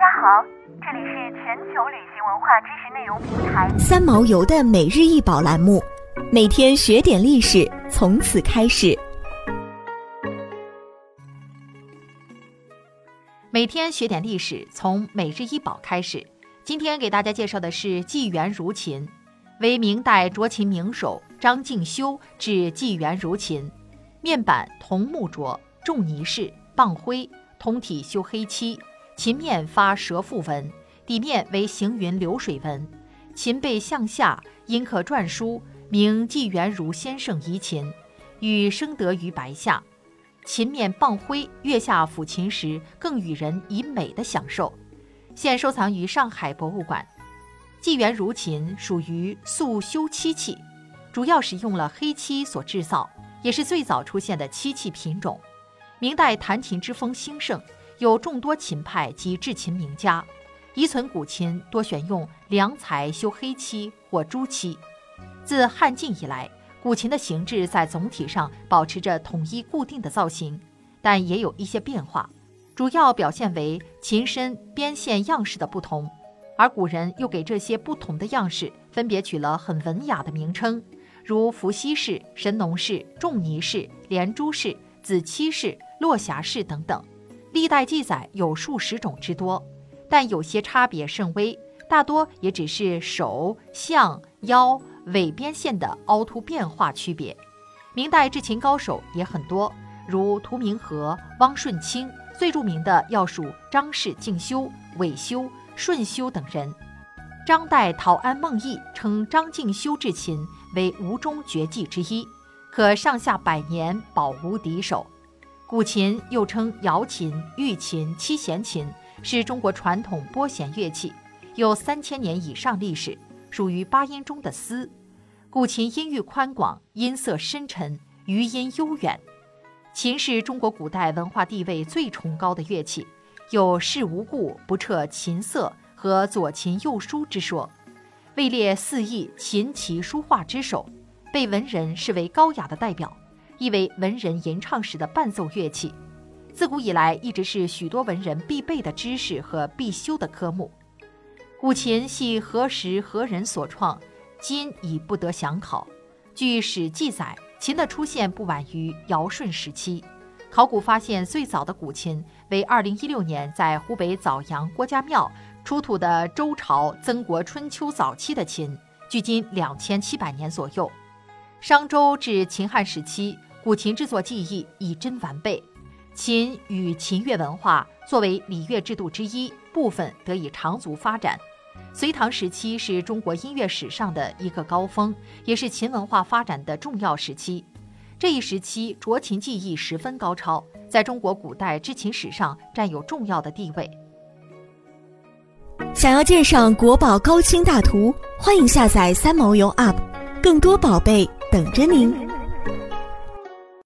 家好，这里是全球旅行文化知识内容平台三毛游的每日一宝栏目，每天学点历史，从此开始。每天学点历史，从每日一宝开始。今天给大家介绍的是纪元如琴，为明代斫琴名手张敬修制纪元如琴，面板桐木琢，重泥饰，棒灰，通体修黑漆。琴面发蛇腹纹，底面为行云流水纹。琴背向下，阴刻篆书，名纪元如先生遗琴，与生得于白下。琴面傍灰，月下抚琴时，更与人以美的享受。现收藏于上海博物馆。纪元如琴属于素修漆器，主要使用了黑漆所制造，也是最早出现的漆器品种。明代弹琴之风兴盛。有众多琴派及制琴名家，遗存古琴多选用良材修黑漆或朱漆。自汉晋以来，古琴的形制在总体上保持着统一固定的造型，但也有一些变化，主要表现为琴身边线样式的不同。而古人又给这些不同的样式分别取了很文雅的名称，如伏羲式、神农式、仲尼式、连珠式、子期式、落霞式等等。历代记载有数十种之多，但有些差别甚微，大多也只是手、项、腰、尾边线的凹凸变化区别。明代制琴高手也很多，如屠明和、汪顺清，最著名的要数张氏敬修、韦修、顺修等人。张代陶安孟毅称张敬修制琴为吴中绝技之一，可上下百年保无敌手。古琴又称瑶琴、玉琴、七弦琴，是中国传统拨弦乐器，有三千年以上历史，属于八音中的丝。古琴音域宽广，音色深沉，余音悠远。琴是中国古代文化地位最崇高的乐器，有“事无故不彻琴瑟”和“左琴右书”之说，位列四艺琴棋书画之首，被文人视为高雅的代表。亦为文人吟唱时的伴奏乐器，自古以来一直是许多文人必备的知识和必修的科目。古琴系何时何人所创，今已不得详考。据史记载，琴的出现不晚于尧舜时期。考古发现最早的古琴为2016年在湖北枣阳郭家庙出土的周朝曾国春秋早期的琴，距今两千七百年左右。商周至秦汉时期。古琴制作技艺已臻完备，琴与琴乐文化作为礼乐制度之一部分得以长足发展。隋唐时期是中国音乐史上的一个高峰，也是琴文化发展的重要时期。这一时期斫琴技艺十分高超，在中国古代制琴史上占有重要的地位。想要鉴赏国宝高清大图，欢迎下载三毛游 App，更多宝贝等着您。